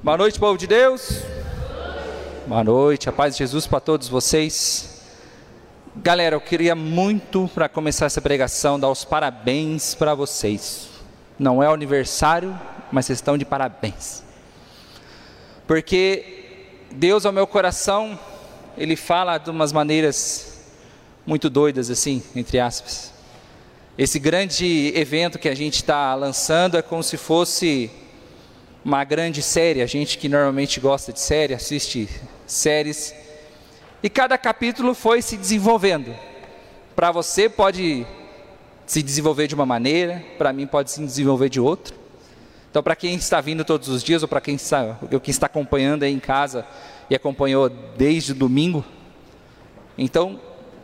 Boa noite, povo de Deus. Boa noite, a paz de Jesus para todos vocês. Galera, eu queria muito, para começar essa pregação, dar os parabéns para vocês. Não é aniversário, mas vocês estão de parabéns. Porque Deus ao meu coração, Ele fala de umas maneiras muito doidas, assim, entre aspas. Esse grande evento que a gente está lançando é como se fosse uma grande série. A gente que normalmente gosta de série, assiste séries. E cada capítulo foi se desenvolvendo. Para você pode se desenvolver de uma maneira, para mim pode se desenvolver de outra. Então, para quem está vindo todos os dias, ou para quem está, quem está acompanhando aí em casa e acompanhou desde domingo, então,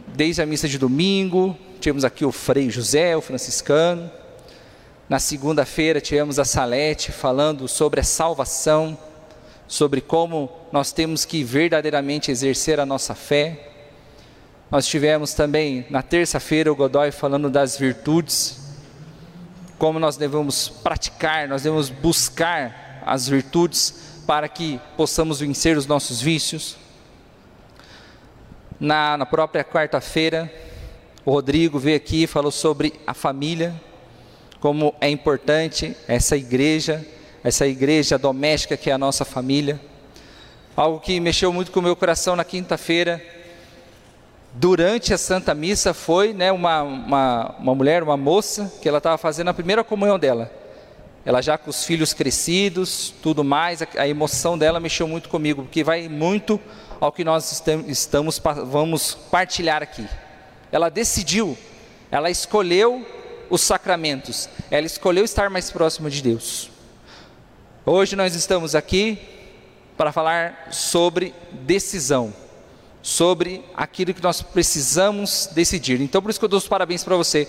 desde a missa de domingo, tivemos aqui o Frei José, o franciscano. Na segunda-feira tivemos a Salete falando sobre a salvação, sobre como nós temos que verdadeiramente exercer a nossa fé. Nós tivemos também na terça-feira o Godoy falando das virtudes, como nós devemos praticar, nós devemos buscar as virtudes para que possamos vencer os nossos vícios. Na, na própria quarta-feira, o Rodrigo veio aqui e falou sobre a família, como é importante essa igreja, essa igreja doméstica que é a nossa família. Algo que mexeu muito com o meu coração na quinta-feira, durante a Santa Missa, foi né, uma, uma, uma mulher, uma moça, que ela estava fazendo a primeira comunhão dela. Ela já com os filhos crescidos, tudo mais, a, a emoção dela mexeu muito comigo, porque vai muito ao que nós estamos, vamos partilhar aqui ela decidiu, ela escolheu os sacramentos, ela escolheu estar mais próximo de Deus. Hoje nós estamos aqui para falar sobre decisão, sobre aquilo que nós precisamos decidir. Então, por isso que eu dou os parabéns para você,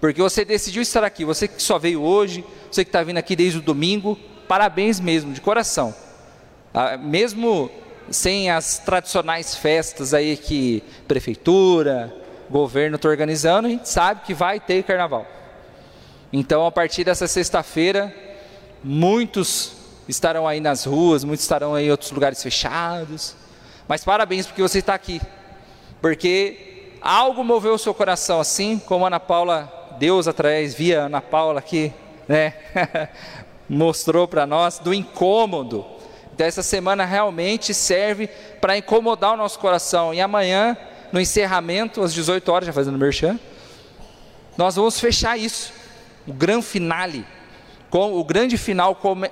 porque você decidiu estar aqui. Você que só veio hoje, você que está vindo aqui desde o domingo, parabéns mesmo, de coração. Ah, mesmo sem as tradicionais festas aí que prefeitura, governo está organizando, a gente sabe que vai ter carnaval. Então, a partir dessa sexta-feira, muitos estarão aí nas ruas, muitos estarão aí em outros lugares fechados. Mas parabéns porque você está aqui. Porque algo moveu o seu coração, assim como Ana Paula, Deus através, via Ana Paula aqui, né? mostrou para nós do incômodo. Então, essa semana realmente serve para incomodar o nosso coração. E amanhã no encerramento, às 18 horas, já fazendo merchan, nós vamos fechar isso, o grande finale, com, o grande final, como,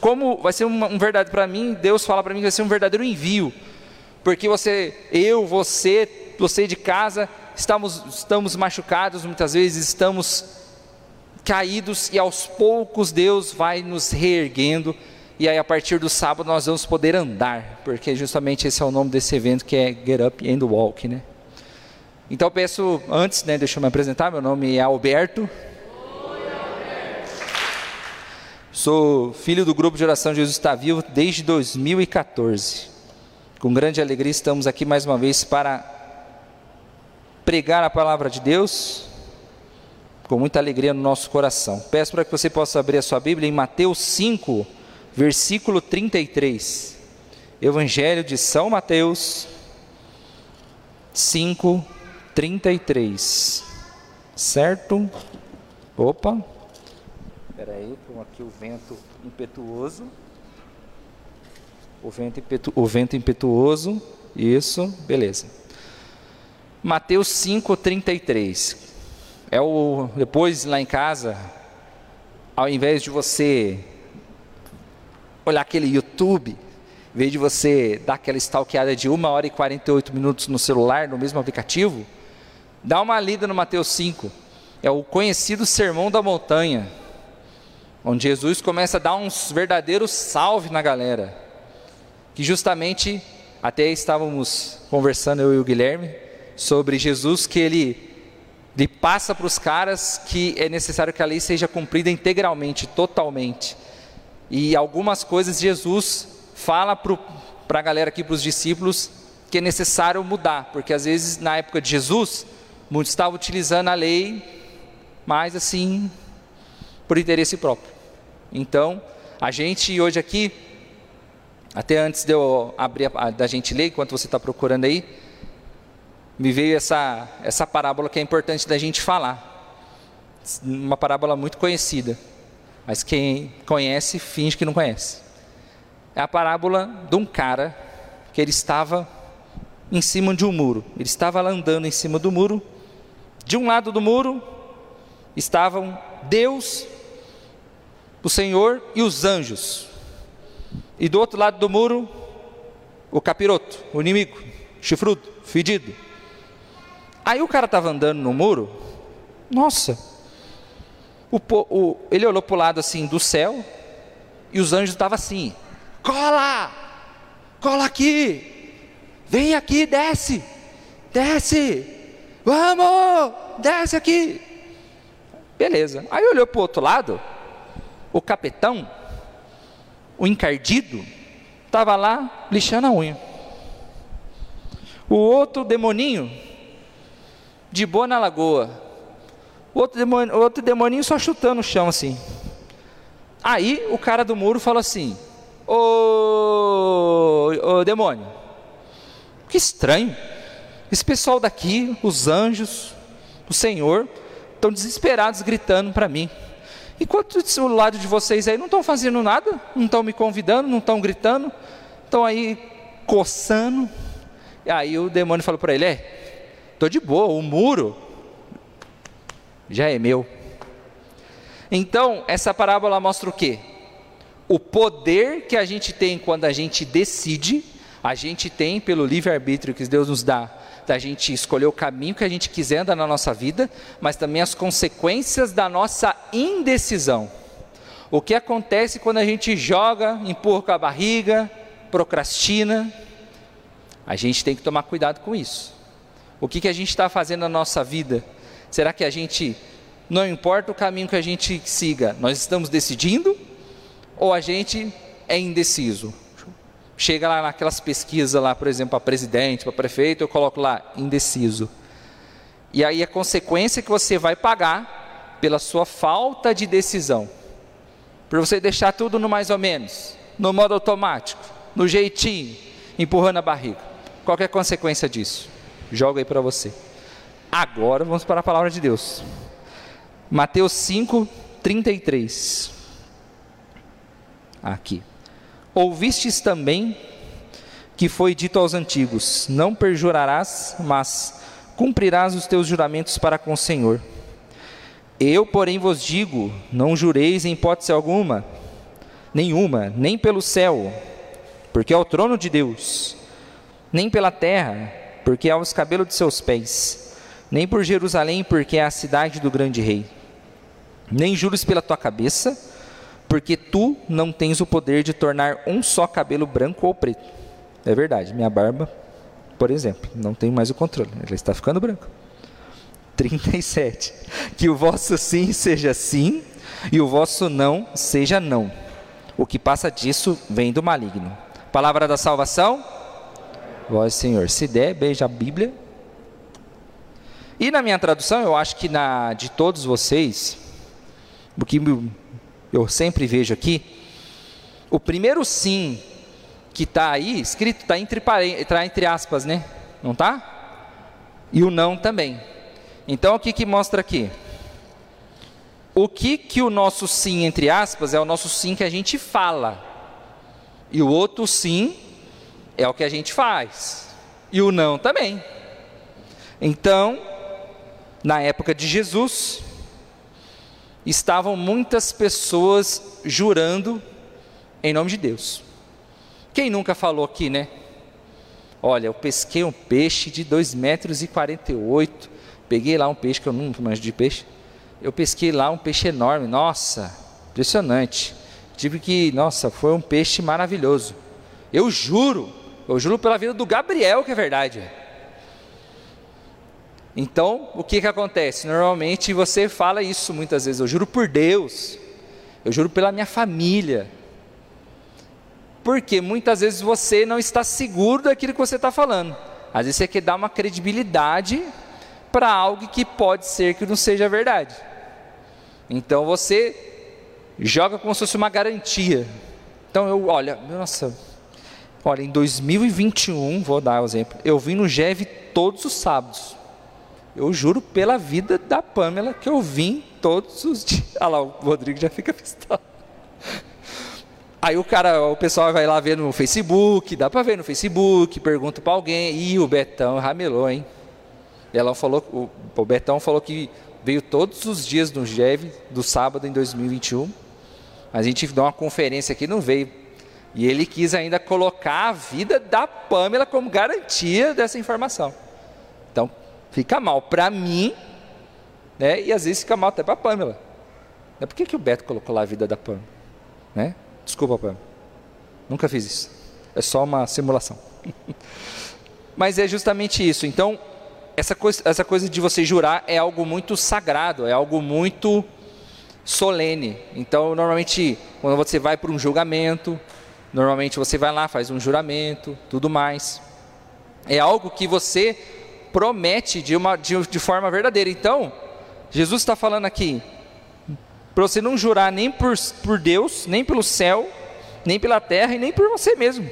como vai ser um, um verdade para mim, Deus fala para mim que vai ser um verdadeiro envio, porque você, eu, você, você de casa, estamos, estamos machucados, muitas vezes estamos caídos e aos poucos Deus vai nos reerguendo e aí a partir do sábado nós vamos poder andar, porque justamente esse é o nome desse evento que é Get Up and Walk, né? Então peço, antes, né, deixa eu me apresentar, meu nome é Alberto. Sou filho do grupo de oração Jesus está vivo desde 2014. Com grande alegria estamos aqui mais uma vez para pregar a palavra de Deus com muita alegria no nosso coração. Peço para que você possa abrir a sua Bíblia em Mateus 5, versículo 33. Evangelho de São Mateus 5, 33. Certo? Opa. Espera aí, aqui o vento impetuoso. O vento, impetu, o vento impetuoso. Isso, beleza. Mateus 5, 33. É o. Depois lá em casa, ao invés de você olhar aquele YouTube, em vez de você dar aquela stalkeada de 1 hora e 48 minutos no celular, no mesmo aplicativo, dá uma lida no Mateus 5. É o conhecido Sermão da Montanha, onde Jesus começa a dar uns verdadeiros salve na galera. Que justamente, até estávamos conversando eu e o Guilherme, sobre Jesus que ele, ele passa para os caras que é necessário que a lei seja cumprida integralmente, totalmente. E algumas coisas Jesus fala para a galera aqui, para os discípulos, que é necessário mudar, porque às vezes na época de Jesus, muitos estavam utilizando a lei, mas assim, por interesse próprio. Então, a gente hoje aqui Até antes de eu abrir a, da gente ler, enquanto você está procurando aí, me veio essa, essa parábola que é importante da gente falar. Uma parábola muito conhecida, mas quem conhece finge que não conhece. É a parábola de um cara que ele estava em cima de um muro. Ele estava andando em cima do muro. De um lado do muro estavam Deus, o Senhor e os anjos. E do outro lado do muro, o capiroto, o inimigo, chifrudo, fedido. Aí o cara estava andando no muro, nossa, o, o, ele olhou para o lado assim do céu, e os anjos estavam assim: cola, cola aqui, vem aqui, desce, desce, vamos, desce aqui. Beleza. Aí olhou para o outro lado, o capitão, o encardido, estava lá lixando a unha. O outro demoninho, de boa na lagoa. Outro, demoninho, outro demoninho só chutando o chão assim. Aí o cara do muro falou assim: Ô, ô demônio, que estranho. Esse pessoal daqui, os anjos, o Senhor, estão desesperados gritando para mim. Enquanto o lado de vocês aí não estão fazendo nada, não estão me convidando, não estão gritando, estão aí coçando. E aí o demônio falou para ele: É, estou de boa, o muro já é meu. Então, essa parábola mostra o quê? O poder que a gente tem quando a gente decide, a gente tem pelo livre-arbítrio que Deus nos dá, da gente escolher o caminho que a gente quiser andar na nossa vida, mas também as consequências da nossa indecisão. O que acontece quando a gente joga, empurra com a barriga, procrastina? A gente tem que tomar cuidado com isso. O que, que a gente está fazendo na nossa vida? Será que a gente, não importa o caminho que a gente siga, nós estamos decidindo? Ou a gente é indeciso? Chega lá naquelas pesquisas lá, por exemplo, para presidente, para prefeito, eu coloco lá indeciso. E aí a consequência é que você vai pagar pela sua falta de decisão. Por você deixar tudo no mais ou menos, no modo automático, no jeitinho, empurrando a barriga. Qual é a consequência disso? Joga aí para você. Agora vamos para a palavra de Deus. Mateus 5, 33. Aqui. Ouvistes também que foi dito aos antigos: Não perjurarás, mas cumprirás os teus juramentos para com o Senhor. Eu, porém, vos digo: não jureis em hipótese alguma, nenhuma, nem pelo céu, porque é o trono de Deus, nem pela terra, porque é os cabelos de seus pés, nem por Jerusalém, porque é a cidade do grande rei. Nem juros pela tua cabeça, porque tu não tens o poder de tornar um só cabelo branco ou preto. É verdade, minha barba, por exemplo, não tem mais o controle, ela está ficando branca. 37. Que o vosso sim seja sim e o vosso não seja não. O que passa disso vem do maligno. Palavra da salvação. Vós, Senhor. Se der, beija a Bíblia. E na minha tradução, eu acho que na de todos vocês, o que eu sempre vejo aqui, o primeiro sim que está aí, escrito, está entre, tá entre aspas, né? Não está? E o não também. Então, o que, que mostra aqui? O que, que o nosso sim, entre aspas, é o nosso sim que a gente fala. E o outro sim é o que a gente faz. E o não também. Então, na época de Jesus, estavam muitas pessoas jurando em nome de Deus. Quem nunca falou aqui, né? Olha, eu pesquei um peixe de 2,48 metros e 48. Peguei lá um peixe que eu não manjo de peixe. Eu pesquei lá um peixe enorme. Nossa, impressionante. Tive que, nossa, foi um peixe maravilhoso. Eu juro, eu juro pela vida do Gabriel que é verdade. Então, o que, que acontece? Normalmente você fala isso muitas vezes, eu juro por Deus, eu juro pela minha família. Porque muitas vezes você não está seguro daquilo que você está falando. Às vezes você quer dar uma credibilidade para algo que pode ser que não seja verdade. Então você joga como se fosse uma garantia. Então eu, olha, nossa, Olha, em 2021, vou dar um exemplo, eu vim no GEV todos os sábados. Eu juro pela vida da Pamela que eu vim todos os dias. Olha lá, o Rodrigo já fica pistola. Aí o cara, o pessoal vai lá ver no Facebook, dá para ver no Facebook, pergunta para alguém, e o Betão ramelou, hein? Ela falou, o, Betão falou que veio todos os dias no GEV do sábado em 2021. A gente deu uma conferência aqui, não veio. E ele quis ainda colocar a vida da Pamela como garantia dessa informação. Então, fica mal para mim, né? E às vezes fica mal até para a Pamela. Por que, que o Beto colocou lá a vida da Pamela? Né? Desculpa, Pam. Nunca fiz isso. É só uma simulação. Mas é justamente isso. Então, essa coisa, essa coisa de você jurar é algo muito sagrado, é algo muito solene. Então, normalmente, quando você vai para um julgamento, normalmente você vai lá, faz um juramento, tudo mais. É algo que você promete de, uma, de, de forma verdadeira. Então, Jesus está falando aqui, para você não jurar nem por, por Deus, nem pelo céu, nem pela terra e nem por você mesmo.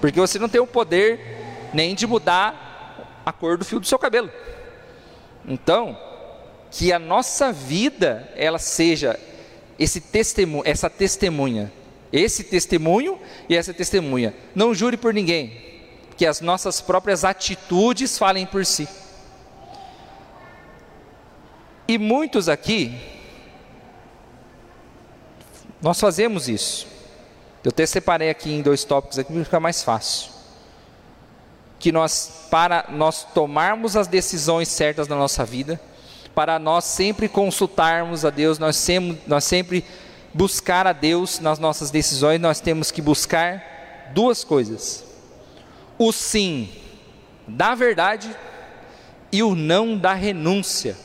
Porque você não tem o poder nem de mudar a cor do fio do seu cabelo. Então, que a nossa vida ela seja esse testemunho, essa testemunha, esse testemunho e essa testemunha. Não jure por ninguém, que as nossas próprias atitudes falem por si. E muitos aqui nós fazemos isso. Eu até separei aqui em dois tópicos aqui para ficar mais fácil. Que nós, para nós tomarmos as decisões certas na nossa vida, para nós sempre consultarmos a Deus, nós nós sempre buscar a Deus nas nossas decisões, nós temos que buscar duas coisas: o sim da verdade e o não da renúncia.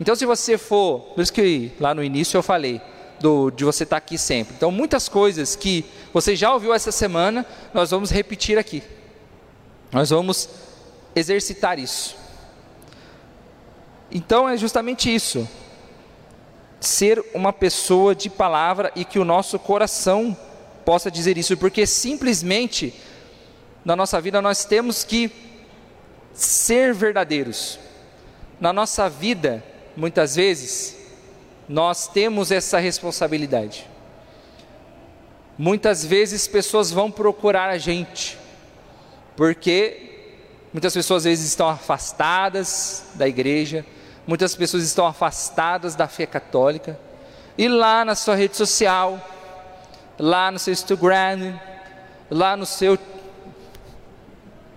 Então, se você for, por isso que lá no início eu falei, do, de você estar aqui sempre. Então, muitas coisas que você já ouviu essa semana, nós vamos repetir aqui. Nós vamos exercitar isso. Então, é justamente isso. Ser uma pessoa de palavra e que o nosso coração possa dizer isso, porque simplesmente na nossa vida nós temos que ser verdadeiros. Na nossa vida, muitas vezes, nós temos essa responsabilidade. Muitas vezes pessoas vão procurar a gente, porque muitas pessoas às vezes estão afastadas da igreja, muitas pessoas estão afastadas da fé católica, e lá na sua rede social, lá no seu Instagram, lá no seu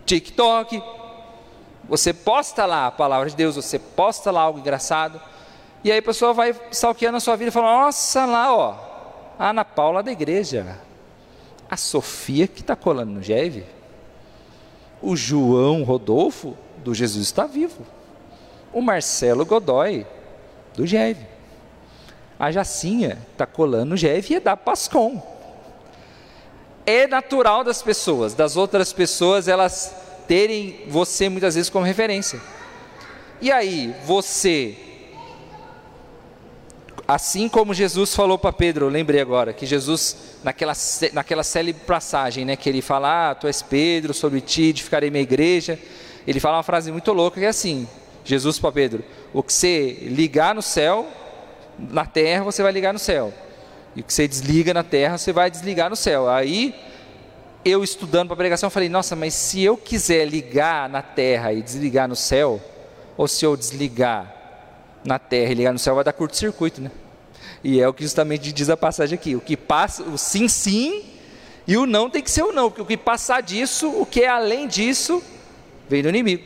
TikTok, você posta lá a palavra de Deus, você posta lá algo engraçado, e aí a pessoa vai stalkeando a sua vida e fala: Nossa, lá, ó, a Ana Paula da igreja, a Sofia que está colando no GEV, o João Rodolfo do Jesus está vivo, o Marcelo Godoy do GEV, a Jacinha está colando no GEV e é da Pascom. É natural das pessoas, das outras pessoas, elas terem você muitas vezes como referência. E aí, você Assim como Jesus falou para Pedro, lembrei agora, que Jesus, naquela, naquela célebre passagem, né, que ele fala, ah, tu és Pedro, sobre ti edificarei minha igreja, ele fala uma frase muito louca que é assim, Jesus para Pedro, o que você ligar no céu, na terra você vai ligar no céu, e o que você desliga na terra, você vai desligar no céu. Aí, eu estudando para a pregação, falei, nossa, mas se eu quiser ligar na terra e desligar no céu, ou se eu desligar na terra e ligar no céu, vai dar curto-circuito, né? E é o que justamente diz a passagem aqui. O que passa, o sim, sim, e o não tem que ser o não, porque o que passar disso, o que é além disso, vem do inimigo.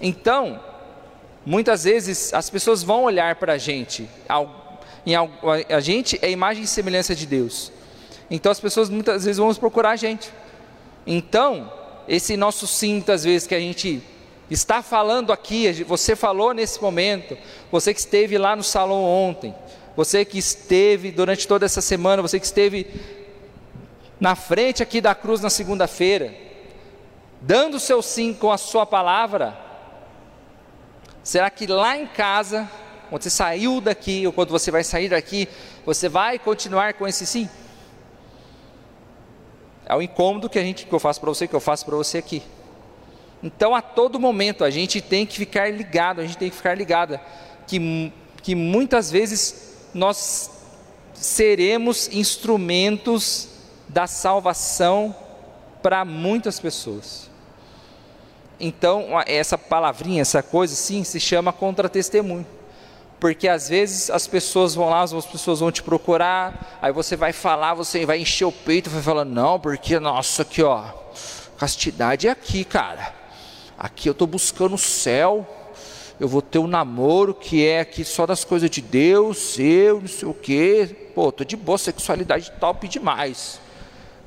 Então, muitas vezes as pessoas vão olhar para a gente, a gente é imagem e semelhança de Deus. Então as pessoas muitas vezes vão procurar a gente. Então, esse nosso sim, muitas vezes que a gente está falando aqui, você falou nesse momento, você que esteve lá no salão ontem, você que esteve durante toda essa semana, você que esteve na frente aqui da cruz na segunda-feira, dando o seu sim com a sua palavra, será que lá em casa, quando você saiu daqui, ou quando você vai sair daqui, você vai continuar com esse sim? É o incômodo que a gente que eu faço para você, que eu faço para você aqui. Então, a todo momento, a gente tem que ficar ligado, a gente tem que ficar ligada, que, que muitas vezes nós seremos instrumentos da salvação para muitas pessoas. Então, essa palavrinha, essa coisa, sim, se chama contra-testemunho. Porque às vezes as pessoas vão lá, as pessoas vão te procurar, aí você vai falar, você vai encher o peito, vai falar, não, porque, nossa, aqui ó, castidade é aqui, cara. Aqui eu estou buscando o céu, eu vou ter um namoro que é aqui só das coisas de Deus, eu, não sei o quê. Pô, tô de boa, sexualidade top demais.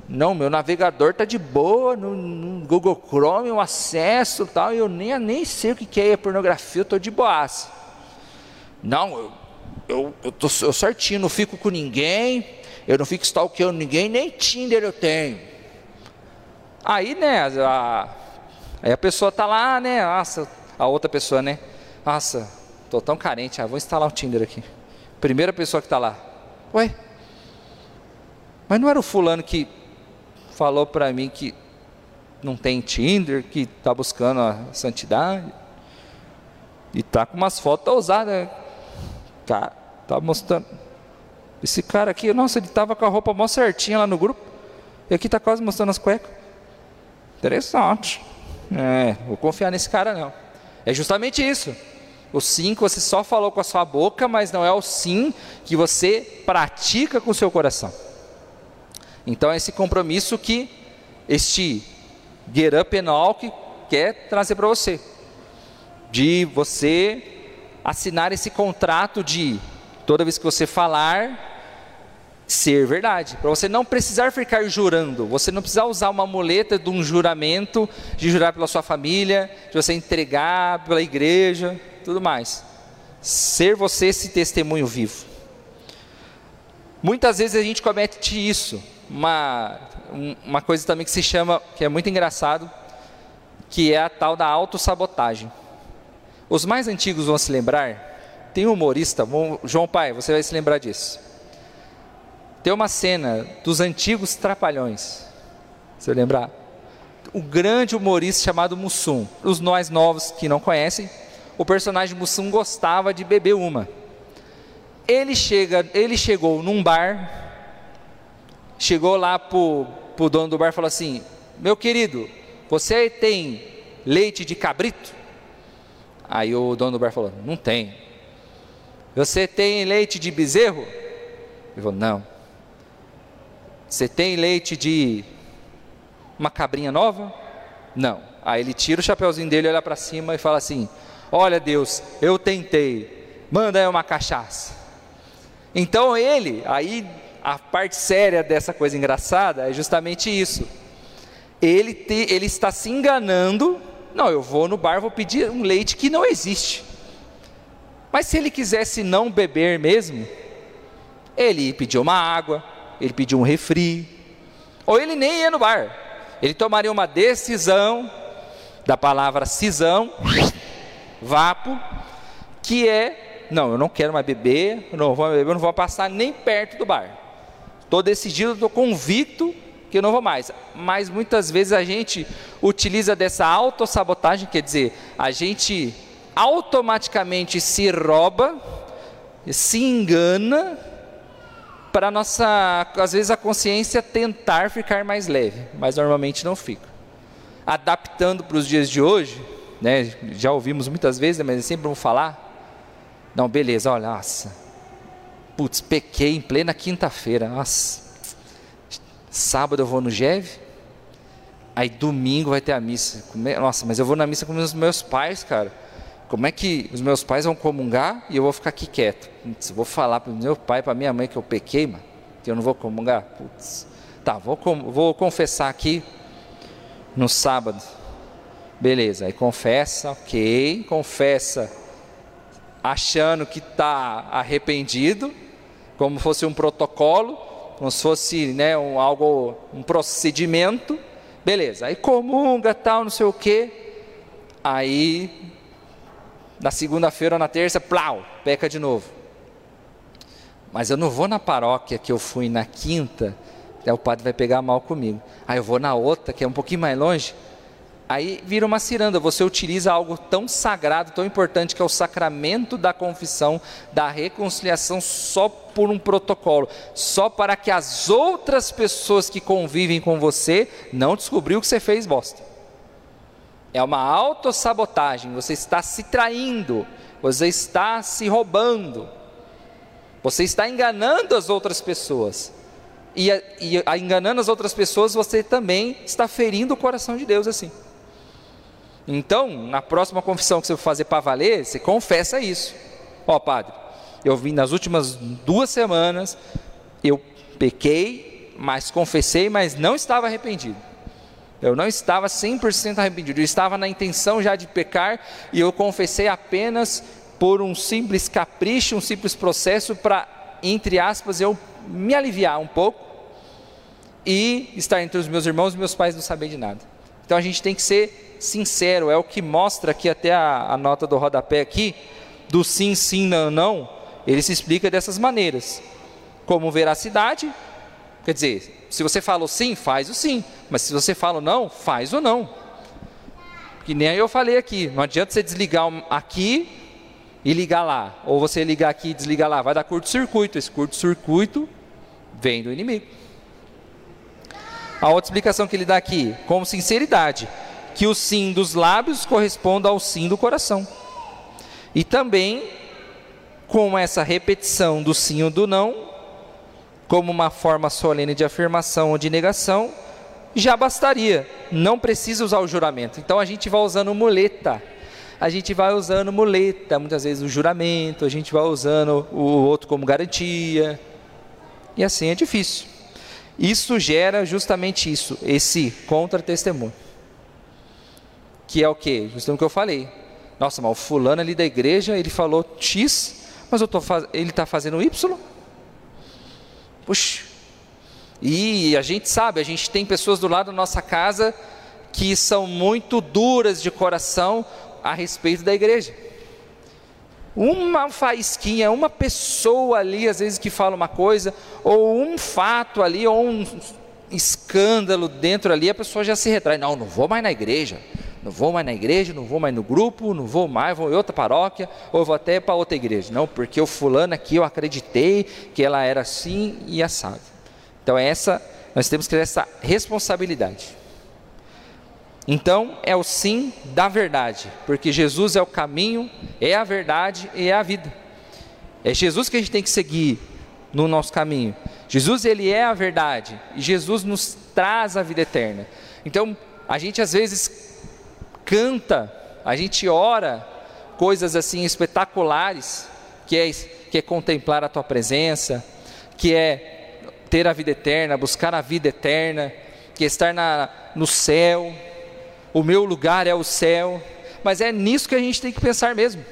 Não, meu navegador tá de boa no, no Google Chrome, o acesso tal, eu nem, nem sei o que é pornografia, eu tô de boas. Não, eu, eu, eu tô eu certinho, não fico com ninguém, eu não fico stalkeando ninguém, nem Tinder eu tenho. Aí, né, a, Aí a pessoa tá lá, né? Nossa, a outra pessoa, né? Nossa, tô tão carente, ah, vou instalar o Tinder aqui. Primeira pessoa que tá lá. Ué? Mas não era o fulano que falou para mim que não tem Tinder, que tá buscando a santidade? E tá com umas fotos ousadas. Cara, tá mostrando. Esse cara aqui, nossa, ele tava com a roupa mó certinha lá no grupo. E aqui tá quase mostrando as cuecas. Interessante. É, vou confiar nesse cara não. É justamente isso. O sim que você só falou com a sua boca, mas não é o sim que você pratica com o seu coração. Então é esse compromisso que este Get Up and quer trazer para você. De você assinar esse contrato de toda vez que você falar, ser verdade. Para você não precisar ficar jurando, você não precisar usar uma muleta de um juramento, de jurar pela sua família, de você entregar pela igreja, tudo mais. Ser você esse testemunho vivo. Muitas vezes a gente comete isso, uma, uma coisa também que se chama, que é muito engraçado, que é a tal da autossabotagem. Os mais antigos vão se lembrar, tem um humorista, João Pai, você vai se lembrar disso tem uma cena dos antigos Trapalhões. Se eu lembrar. O grande humorista chamado Mussum. Os nós novos que não conhecem, o personagem Mussum gostava de beber uma. Ele, chega, ele chegou num bar, chegou lá pro, pro dono do bar e falou assim: Meu querido, você tem leite de cabrito? Aí o dono do bar falou: Não tem. Você tem leite de bezerro? Ele falou: Não. Você tem leite de uma cabrinha nova? Não. Aí ele tira o chapeuzinho dele, olha para cima e fala assim: Olha, Deus, eu tentei, manda aí uma cachaça. Então ele, aí a parte séria dessa coisa engraçada é justamente isso. Ele, te, ele está se enganando. Não, eu vou no bar, vou pedir um leite que não existe. Mas se ele quisesse não beber mesmo, ele pediu uma água, ele pediu um refri, ou ele nem ia no bar, ele tomaria uma decisão, da palavra cisão, vapo, que é: não, eu não quero mais beber, não vou beber, eu não vou passar nem perto do bar. Estou decidido, estou convicto que eu não vou mais. Mas muitas vezes a gente utiliza dessa autossabotagem, quer dizer, a gente automaticamente se rouba, se engana para nossa, às vezes a consciência tentar ficar mais leve, mas normalmente não fica. Adaptando para os dias de hoje, né, já ouvimos muitas vezes, mas sempre vamos falar. Não, beleza, olha, nossa, putz, pequei em plena quinta-feira, nossa, sábado eu vou no GEV, aí domingo vai ter a missa. Nossa, mas eu vou na missa com os meus pais, cara como é que os meus pais vão comungar e eu vou ficar aqui quieto? Putz, vou falar para o meu pai, para minha mãe que eu pequei, mano, que eu não vou comungar? Putz, tá, vou, vou confessar aqui no sábado. Beleza, aí confessa, ok, confessa achando que está arrependido, como fosse um protocolo, como se fosse né, um, algo, um procedimento, beleza, aí comunga, tal, não sei o que, aí na segunda-feira ou na terça, plau, peca de novo. Mas eu não vou na paróquia que eu fui na quinta, Aí o padre vai pegar mal comigo. Aí eu vou na outra, que é um pouquinho mais longe. Aí vira uma ciranda, você utiliza algo tão sagrado, tão importante, que é o sacramento da confissão, da reconciliação, só por um protocolo, só para que as outras pessoas que convivem com você não descobriu que você fez bosta. É uma autossabotagem, você está se traindo, você está se roubando, você está enganando as outras pessoas. E, e enganando as outras pessoas, você também está ferindo o coração de Deus assim. Então, na próxima confissão que você for fazer para valer, você confessa isso. Ó, oh, padre, eu vim nas últimas duas semanas, eu pequei, mas confessei, mas não estava arrependido. Eu não estava 100% arrependido, eu estava na intenção já de pecar e eu confessei apenas por um simples capricho, um simples processo para, entre aspas, eu me aliviar um pouco e estar entre os meus irmãos e meus pais não saber de nada. Então a gente tem que ser sincero, é o que mostra aqui até a, a nota do rodapé aqui, do sim, sim, não, não, ele se explica dessas maneiras. Como veracidade, quer dizer, se você fala o sim, faz o sim, mas se você fala o não, faz o não. Que nem eu falei aqui, não adianta você desligar aqui e ligar lá, ou você ligar aqui e desligar lá, vai dar curto-circuito, esse curto-circuito vem do inimigo. A outra explicação que ele dá aqui, com sinceridade, que o sim dos lábios corresponda ao sim do coração. E também com essa repetição do sim ou do não, como uma forma solene de afirmação ou de negação, já bastaria, não precisa usar o juramento. Então a gente vai usando muleta, a gente vai usando muleta, muitas vezes o juramento, a gente vai usando o outro como garantia, e assim é difícil. Isso gera justamente isso, esse contra-testemunho que é o que? Justamente o que eu falei. Nossa, mas o fulano ali da igreja, ele falou X, mas eu tô faz... ele está fazendo Y? Puxa. E a gente sabe, a gente tem pessoas do lado da nossa casa que são muito duras de coração a respeito da igreja. Uma faísquinha, uma pessoa ali, às vezes, que fala uma coisa, ou um fato ali, ou um escândalo dentro ali, a pessoa já se retrai. Não, não vou mais na igreja não vou mais na igreja, não vou mais no grupo, não vou mais, vou em outra paróquia, ou vou até para outra igreja. Não, porque o fulano aqui eu acreditei que ela era assim e assado. Então essa, nós temos que ter essa responsabilidade. Então é o sim da verdade, porque Jesus é o caminho, é a verdade e é a vida. É Jesus que a gente tem que seguir no nosso caminho. Jesus ele é a verdade e Jesus nos traz a vida eterna. Então a gente às vezes canta, a gente ora coisas assim espetaculares, que é, que é contemplar a tua presença, que é ter a vida eterna, buscar a vida eterna, que é estar na, no céu, o meu lugar é o céu, mas é nisso que a gente tem que pensar mesmo.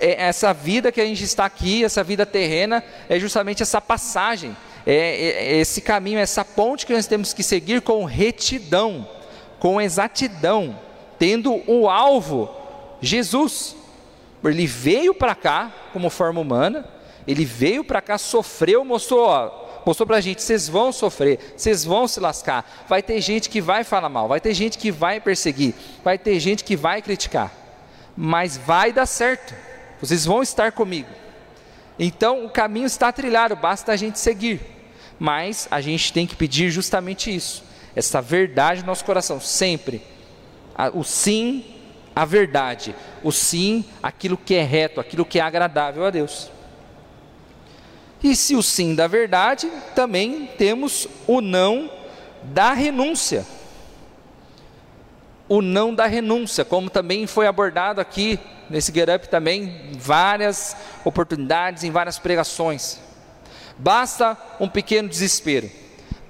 É essa vida que a gente está aqui, essa vida terrena, é justamente essa passagem, é, é, é esse caminho, essa ponte que nós temos que seguir com retidão, com exatidão tendo o alvo Jesus. Ele veio para cá como forma humana, ele veio para cá, sofreu, mostrou, mostrou para a gente: vocês vão sofrer, vocês vão se lascar. Vai ter gente que vai falar mal, vai ter gente que vai perseguir, vai ter gente que vai criticar, mas vai dar certo, vocês vão estar comigo. Então o caminho está trilhado, basta a gente seguir, mas a gente tem que pedir justamente isso, essa verdade no nosso coração, sempre o sim à verdade, o sim àquilo que é reto, aquilo que é agradável a Deus. E se o sim da verdade, também temos o não da renúncia. O não da renúncia, como também foi abordado aqui nesse Get Up também, várias oportunidades, em várias pregações. Basta um pequeno desespero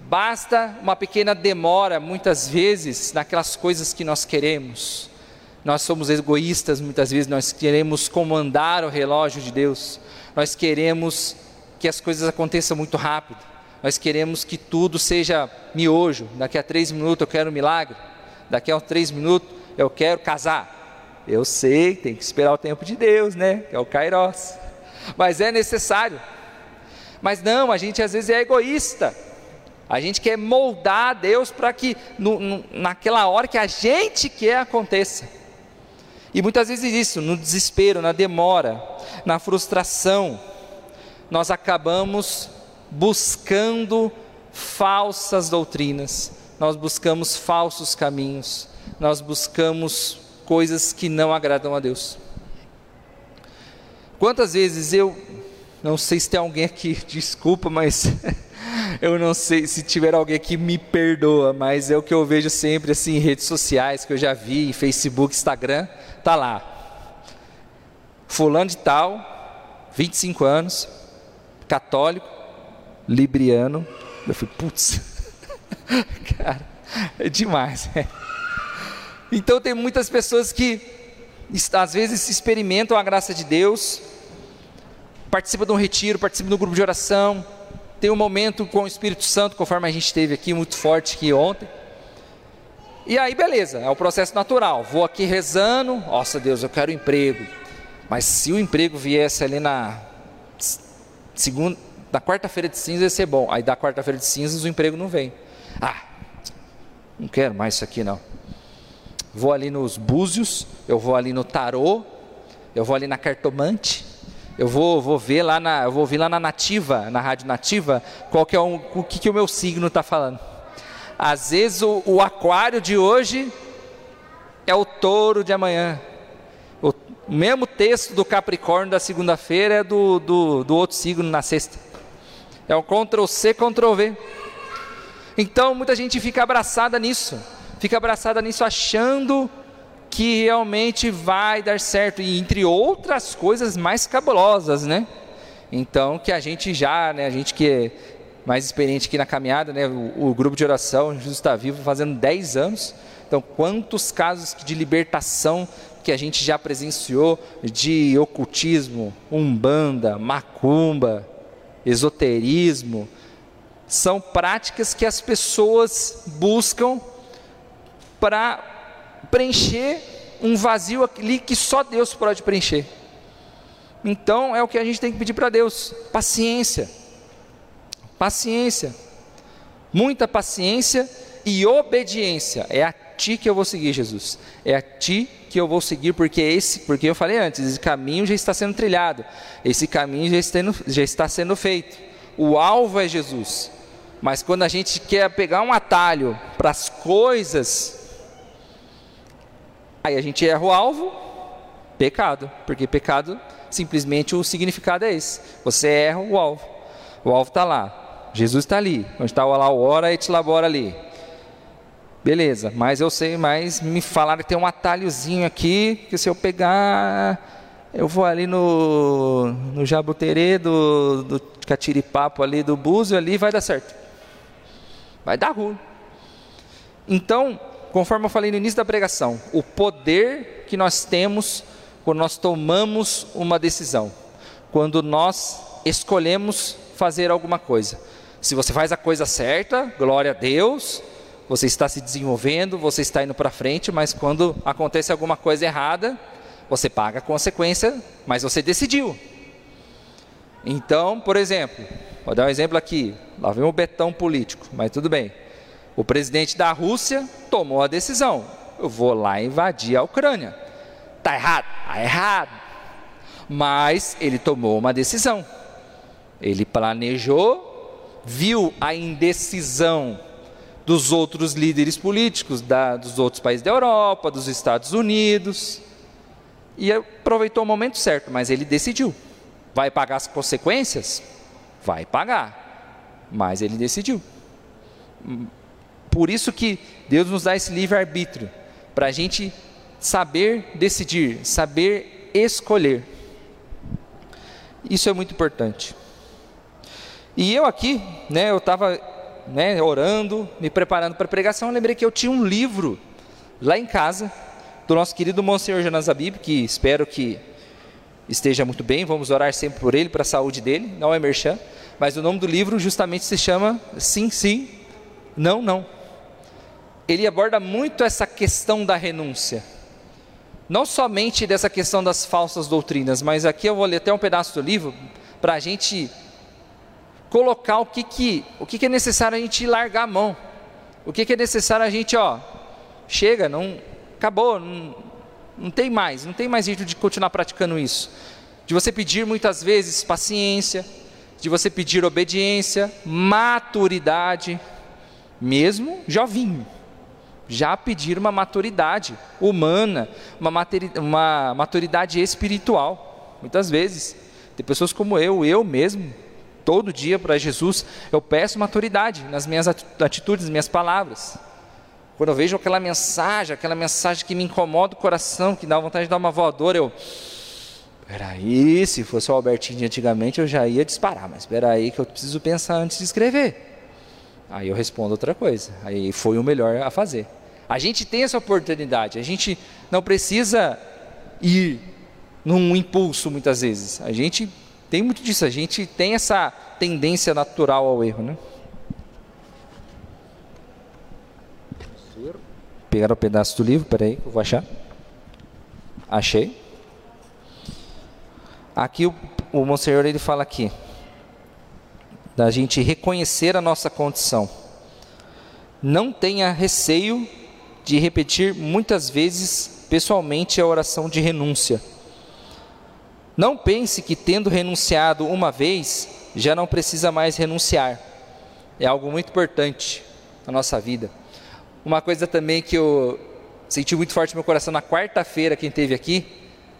Basta uma pequena demora, muitas vezes, naquelas coisas que nós queremos. Nós somos egoístas, muitas vezes nós queremos comandar o relógio de Deus. Nós queremos que as coisas aconteçam muito rápido. Nós queremos que tudo seja miojo. Daqui a três minutos eu quero um milagre. Daqui a três minutos eu quero casar. Eu sei, tem que esperar o tempo de Deus, né? Que é o Kairos. Mas é necessário. Mas não, a gente às vezes é egoísta. A gente quer moldar Deus para que no, no, naquela hora que a gente quer aconteça. E muitas vezes isso, no desespero, na demora, na frustração, nós acabamos buscando falsas doutrinas, nós buscamos falsos caminhos, nós buscamos coisas que não agradam a Deus. Quantas vezes eu, não sei se tem alguém aqui, desculpa, mas eu não sei se tiver alguém que me perdoa, mas é o que eu vejo sempre assim em redes sociais, que eu já vi, em Facebook, Instagram, tá lá. Fulano de tal, 25 anos, católico, libriano. Eu falei, putz, cara, é demais. Então tem muitas pessoas que às vezes experimentam a graça de Deus, participam de um retiro, participam de um grupo de oração, tem um momento com o Espírito Santo, conforme a gente teve aqui, muito forte aqui ontem. E aí, beleza, é o processo natural. Vou aqui rezando, nossa Deus, eu quero emprego. Mas se o emprego viesse ali na segunda, na quarta-feira de cinzas, ia ser bom. Aí da quarta-feira de cinzas o emprego não vem. Ah, não quero mais isso aqui não. Vou ali nos búzios, eu vou ali no tarô, eu vou ali na cartomante, eu vou, vou ver lá na, eu vou ouvir lá na nativa, na rádio nativa, qual que é um, o que, que o meu signo está falando. Às vezes o, o, aquário de hoje é o touro de amanhã. O mesmo texto do Capricórnio da segunda-feira é do, do, do outro signo na sexta. É o Ctrl C, Ctrl V. Então muita gente fica abraçada nisso, fica abraçada nisso achando que realmente vai dar certo, e entre outras coisas mais cabulosas, né? Então, que a gente já, né, a gente que é mais experiente aqui na caminhada, né, o, o grupo de oração, Jesus está vivo, fazendo 10 anos. Então, quantos casos de libertação que a gente já presenciou de ocultismo, umbanda, macumba, esoterismo, são práticas que as pessoas buscam para preencher um vazio ali que só Deus pode preencher. Então é o que a gente tem que pedir para Deus: paciência, paciência, muita paciência e obediência. É a Ti que eu vou seguir, Jesus. É a Ti que eu vou seguir, porque esse, porque eu falei antes, esse caminho já está sendo trilhado, esse caminho já está, já está sendo feito. O alvo é Jesus. Mas quando a gente quer pegar um atalho para as coisas Aí a gente erra o alvo, pecado, porque pecado simplesmente o significado é esse. Você erra o alvo. O alvo está lá. Jesus está ali. Onde está lá o hora et labora ali. Beleza, mas eu sei, mas me falaram que tem um atalhozinho aqui, que se eu pegar, eu vou ali no, no Jabuterê do, do Catiripapo ali, do Búzio ali, vai dar certo. Vai dar ruim. Então, conforme eu falei no início da pregação, o poder que nós temos quando nós tomamos uma decisão, quando nós escolhemos fazer alguma coisa. Se você faz a coisa certa, glória a Deus, você está se desenvolvendo, você está indo para frente, mas quando acontece alguma coisa errada, você paga a consequência, mas você decidiu. Então, por exemplo, vou dar um exemplo aqui, lá vem o betão político, mas tudo bem. O presidente da Rússia tomou a decisão: eu vou lá invadir a Ucrânia. Está errado? Está errado. Mas ele tomou uma decisão. Ele planejou, viu a indecisão dos outros líderes políticos, da, dos outros países da Europa, dos Estados Unidos, e aproveitou o momento certo, mas ele decidiu. Vai pagar as consequências? Vai pagar, mas ele decidiu. Por isso que Deus nos dá esse livre-arbítrio, para a gente saber decidir, saber escolher. Isso é muito importante. E eu aqui, né, eu estava né, orando, me preparando para a pregação, lembrei que eu tinha um livro lá em casa, do nosso querido Monsenhor Jonas que espero que esteja muito bem, vamos orar sempre por ele, para a saúde dele, não é merchan, mas o nome do livro justamente se chama Sim, Sim, Não, Não ele aborda muito essa questão da renúncia. Não somente dessa questão das falsas doutrinas, mas aqui eu vou ler até um pedaço do livro para a gente colocar o que, que, o que, que é necessário a gente largar a mão. O que, que é necessário a gente, ó, chega, não, acabou, não, não tem mais, não tem mais jeito de continuar praticando isso. De você pedir muitas vezes paciência, de você pedir obediência, maturidade, mesmo jovinho, já pedir uma maturidade humana, uma, uma maturidade espiritual. Muitas vezes, tem pessoas como eu, eu mesmo, todo dia para Jesus, eu peço maturidade nas minhas atitudes, nas minhas palavras. Quando eu vejo aquela mensagem, aquela mensagem que me incomoda o coração, que dá vontade de dar uma voadora, eu. Peraí, se fosse o Albertinho de antigamente eu já ia disparar, mas peraí que eu preciso pensar antes de escrever. Aí eu respondo outra coisa. Aí foi o melhor a fazer. A gente tem essa oportunidade, a gente não precisa ir num impulso muitas vezes. A gente tem muito disso, a gente tem essa tendência natural ao erro, né? Pegar o um pedaço do livro, peraí, eu vou achar. Achei. Aqui o, o Monsenhor ele fala aqui da gente reconhecer a nossa condição. Não tenha receio de repetir muitas vezes pessoalmente a oração de renúncia. Não pense que tendo renunciado uma vez, já não precisa mais renunciar. É algo muito importante na nossa vida. Uma coisa também que eu senti muito forte no meu coração na quarta-feira, quem teve aqui,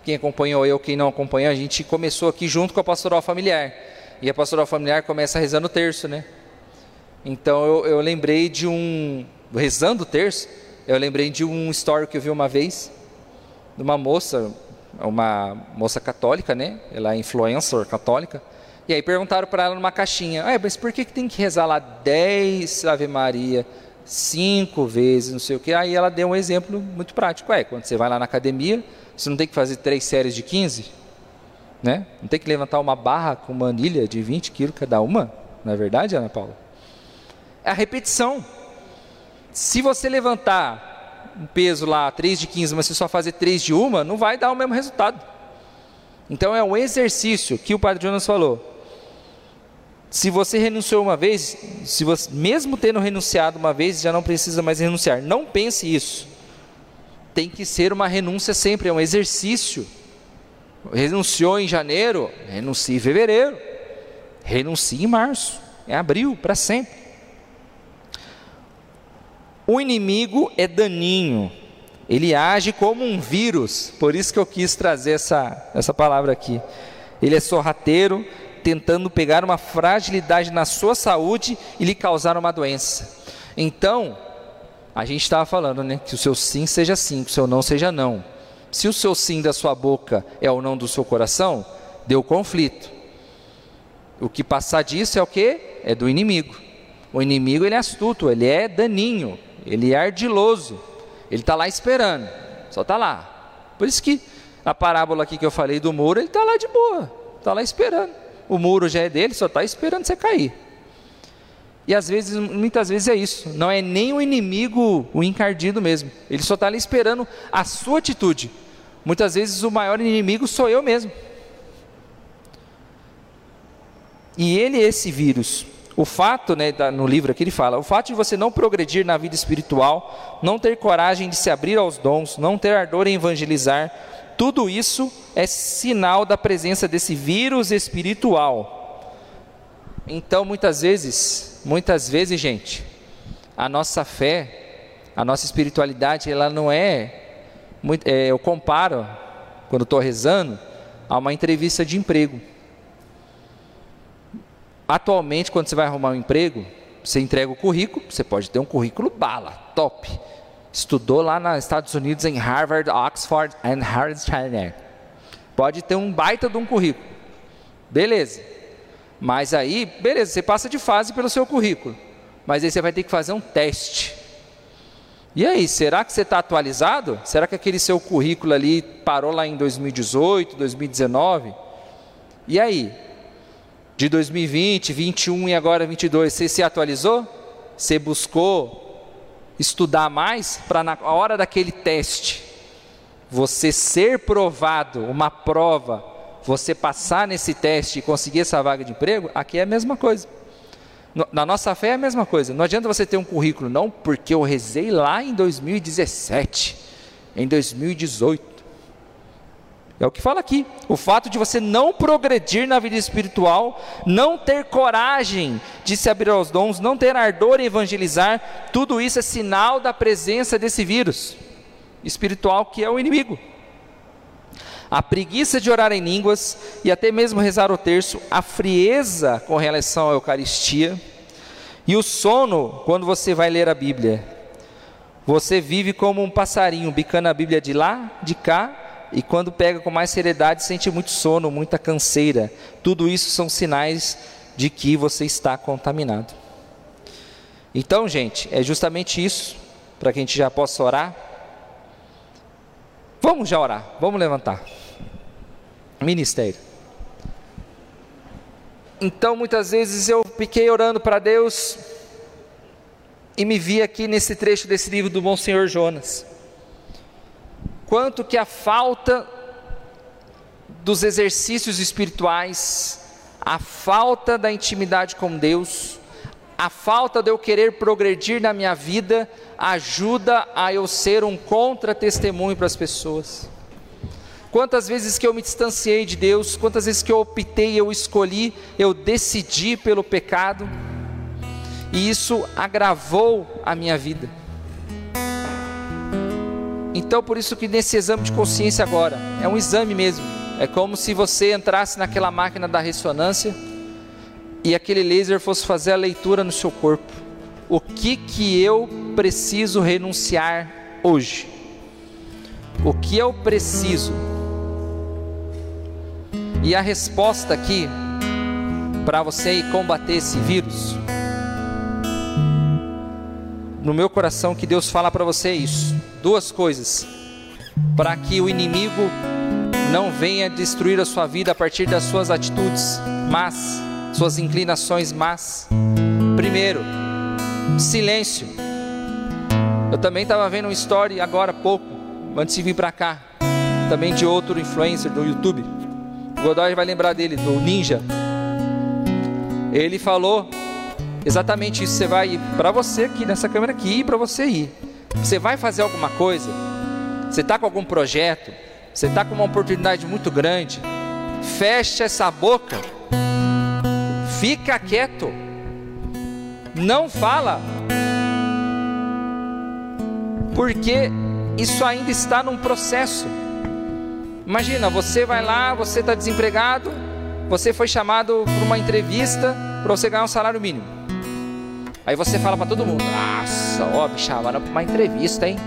quem acompanhou eu, quem não acompanhou, a gente começou aqui junto com a pastoral familiar. E a pastoral familiar começa rezando o terço, né? Então eu, eu lembrei de um. Rezando o terço, eu lembrei de um story que eu vi uma vez, de uma moça, uma moça católica, né? Ela é influencer católica. E aí perguntaram para ela numa caixinha: ah, mas por que, que tem que rezar lá 10 Ave Maria? cinco vezes, não sei o que. Aí ela deu um exemplo muito prático. É, quando você vai lá na academia, você não tem que fazer três séries de 15, né? Não tem que levantar uma barra com uma anilha de 20 quilos cada uma, não é verdade, Ana Paula? É a repetição. Se você levantar um peso lá, 3 de 15, mas você só fazer 3 de uma, não vai dar o mesmo resultado. Então é um exercício que o Padre Jonas falou. Se você renunciou uma vez, se você, mesmo tendo renunciado uma vez, já não precisa mais renunciar. Não pense isso. Tem que ser uma renúncia sempre, é um exercício. Renunciou em janeiro, renuncie em fevereiro, renuncie em março, é abril, para sempre. O inimigo é daninho, ele age como um vírus, por isso que eu quis trazer essa, essa palavra aqui. Ele é sorrateiro, tentando pegar uma fragilidade na sua saúde e lhe causar uma doença. Então, a gente estava falando, né, que o seu sim seja sim, que o seu não seja não. Se o seu sim da sua boca é o não do seu coração, deu conflito. O que passar disso é o que? É do inimigo. O inimigo ele é astuto, ele é daninho, ele é ardiloso. Ele está lá esperando, só está lá. Por isso que a parábola aqui que eu falei do muro, ele está lá de boa, está lá esperando o muro já é dele, só está esperando você cair. E às vezes, muitas vezes é isso, não é nem o inimigo o encardido mesmo, ele só está ali esperando a sua atitude. Muitas vezes o maior inimigo sou eu mesmo. E ele é esse vírus. O fato, né, no livro aqui ele fala, o fato de você não progredir na vida espiritual, não ter coragem de se abrir aos dons, não ter ardor em evangelizar, tudo isso é sinal da presença desse vírus espiritual. Então, muitas vezes, muitas vezes, gente, a nossa fé, a nossa espiritualidade, ela não é, muito, é eu comparo quando estou rezando a uma entrevista de emprego. Atualmente, quando você vai arrumar um emprego, você entrega o currículo, você pode ter um currículo bala, top estudou lá nos Estados Unidos em Harvard, Oxford e Harvard. Pode ter um baita de um currículo. Beleza. Mas aí, beleza, você passa de fase pelo seu currículo. Mas aí você vai ter que fazer um teste. E aí, será que você está atualizado? Será que aquele seu currículo ali parou lá em 2018, 2019? E aí? De 2020, 21 e agora 22, você se atualizou? Você buscou estudar mais para na hora daquele teste você ser provado, uma prova, você passar nesse teste e conseguir essa vaga de emprego, aqui é a mesma coisa. Na nossa fé é a mesma coisa. Não adianta você ter um currículo, não, porque eu rezei lá em 2017, em 2018. É o que fala aqui. O fato de você não progredir na vida espiritual, não ter coragem de se abrir aos dons, não ter ardor em evangelizar, tudo isso é sinal da presença desse vírus espiritual que é o inimigo. A preguiça de orar em línguas e até mesmo rezar o terço, a frieza com relação à Eucaristia e o sono quando você vai ler a Bíblia. Você vive como um passarinho, bicando a Bíblia de lá, de cá e quando pega com mais seriedade sente muito sono, muita canseira. Tudo isso são sinais de que você está contaminado. Então, gente, é justamente isso para que a gente já possa orar. Vamos já orar, vamos levantar. Ministério. Então, muitas vezes eu fiquei orando para Deus e me vi aqui nesse trecho desse livro do Monsenhor Jonas quanto que a falta dos exercícios espirituais, a falta da intimidade com Deus, a falta de eu querer progredir na minha vida ajuda a eu ser um contra-testemunho para as pessoas. Quantas vezes que eu me distanciei de Deus, quantas vezes que eu optei, eu escolhi, eu decidi pelo pecado, e isso agravou a minha vida. Então, por isso que nesse exame de consciência agora, é um exame mesmo. É como se você entrasse naquela máquina da ressonância e aquele laser fosse fazer a leitura no seu corpo. O que que eu preciso renunciar hoje? O que eu preciso? E a resposta aqui para você combater esse vírus no meu coração que Deus fala para você isso. Duas coisas. Para que o inimigo não venha destruir a sua vida a partir das suas atitudes mas suas inclinações más. Primeiro, silêncio. Eu também estava vendo uma história agora há pouco, antes de vir para cá, também de outro influencer do YouTube. O Godoy vai lembrar dele, do Ninja. Ele falou Exatamente isso. Você vai para você aqui nessa câmera aqui e para você ir. Você vai fazer alguma coisa. Você está com algum projeto. Você está com uma oportunidade muito grande. Feche essa boca. Fica quieto. Não fala. Porque isso ainda está num processo. Imagina, você vai lá, você está desempregado, você foi chamado para uma entrevista para você ganhar um salário mínimo. Aí você fala para todo mundo: Nossa, ó, me chamaram para uma entrevista, hein?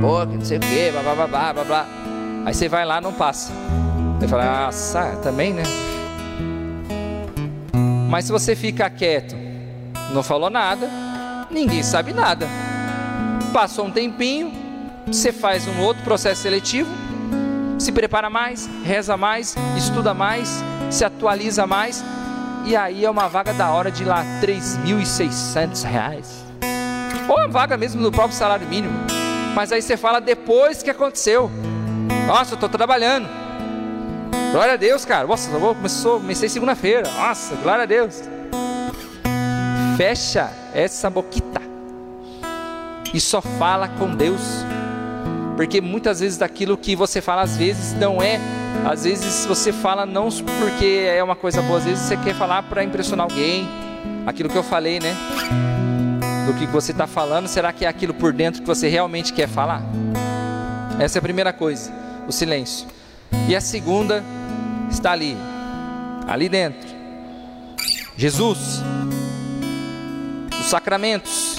Pô, que não sei o que, blá blá blá blá blá. Aí você vai lá não passa. Aí fala: Nossa, também, né? Mas se você fica quieto, não falou nada, ninguém sabe nada. Passou um tempinho, você faz um outro processo seletivo, se prepara mais, reza mais, estuda mais, se atualiza mais, e aí é uma vaga da hora de lá, 3.600 reais. Ou uma vaga mesmo no próprio salário mínimo. Mas aí você fala depois que aconteceu. Nossa, eu estou trabalhando. Glória a Deus, cara. Nossa, eu começou, comecei segunda-feira. Nossa, glória a Deus. Fecha essa boquita. E só fala com Deus. Porque muitas vezes daquilo que você fala, às vezes não é às vezes você fala não porque é uma coisa boa, às vezes você quer falar para impressionar alguém. Aquilo que eu falei, né? Do que você está falando, será que é aquilo por dentro que você realmente quer falar? Essa é a primeira coisa, o silêncio. E a segunda está ali, ali dentro. Jesus, os sacramentos,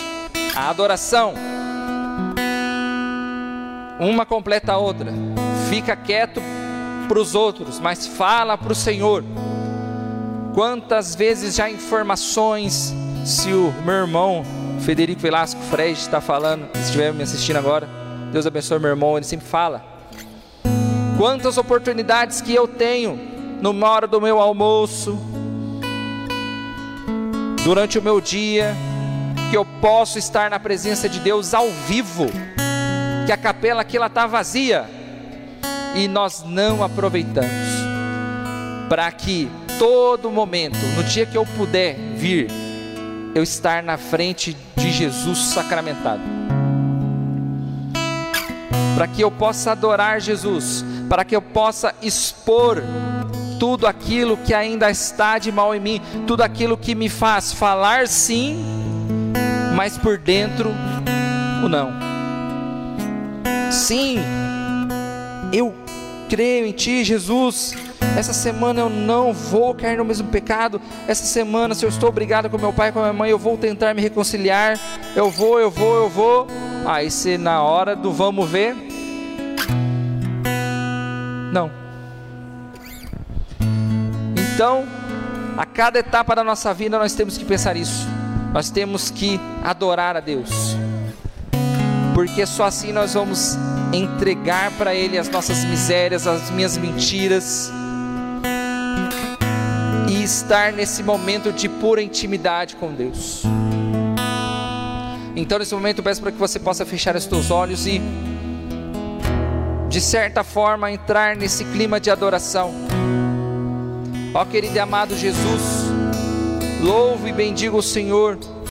a adoração, uma completa a outra. Fica quieto para os outros, mas fala para o Senhor. Quantas vezes já informações, se o meu irmão Federico Velasco Fred está falando, se estiver me assistindo agora, Deus abençoe meu irmão, ele sempre fala. Quantas oportunidades que eu tenho numa hora do meu almoço, durante o meu dia, que eu posso estar na presença de Deus ao vivo, que a capela aqui ela está vazia e nós não aproveitamos. Para que todo momento, no dia que eu puder vir, eu estar na frente de Jesus sacramentado. Para que eu possa adorar Jesus, para que eu possa expor tudo aquilo que ainda está de mal em mim, tudo aquilo que me faz falar sim, mas por dentro o não. Sim, eu creio em Ti, Jesus. Essa semana eu não vou cair no mesmo pecado. Essa semana, se eu estou obrigado com meu pai com minha mãe, eu vou tentar me reconciliar. Eu vou, eu vou, eu vou. Aí, se na hora do vamos ver, não. Então, a cada etapa da nossa vida, nós temos que pensar isso. Nós temos que adorar a Deus porque só assim nós vamos entregar para Ele as nossas misérias, as minhas mentiras, e estar nesse momento de pura intimidade com Deus. Então, nesse momento, eu peço para que você possa fechar os seus olhos e, de certa forma, entrar nesse clima de adoração. Ó querido e amado Jesus, louvo e bendigo o Senhor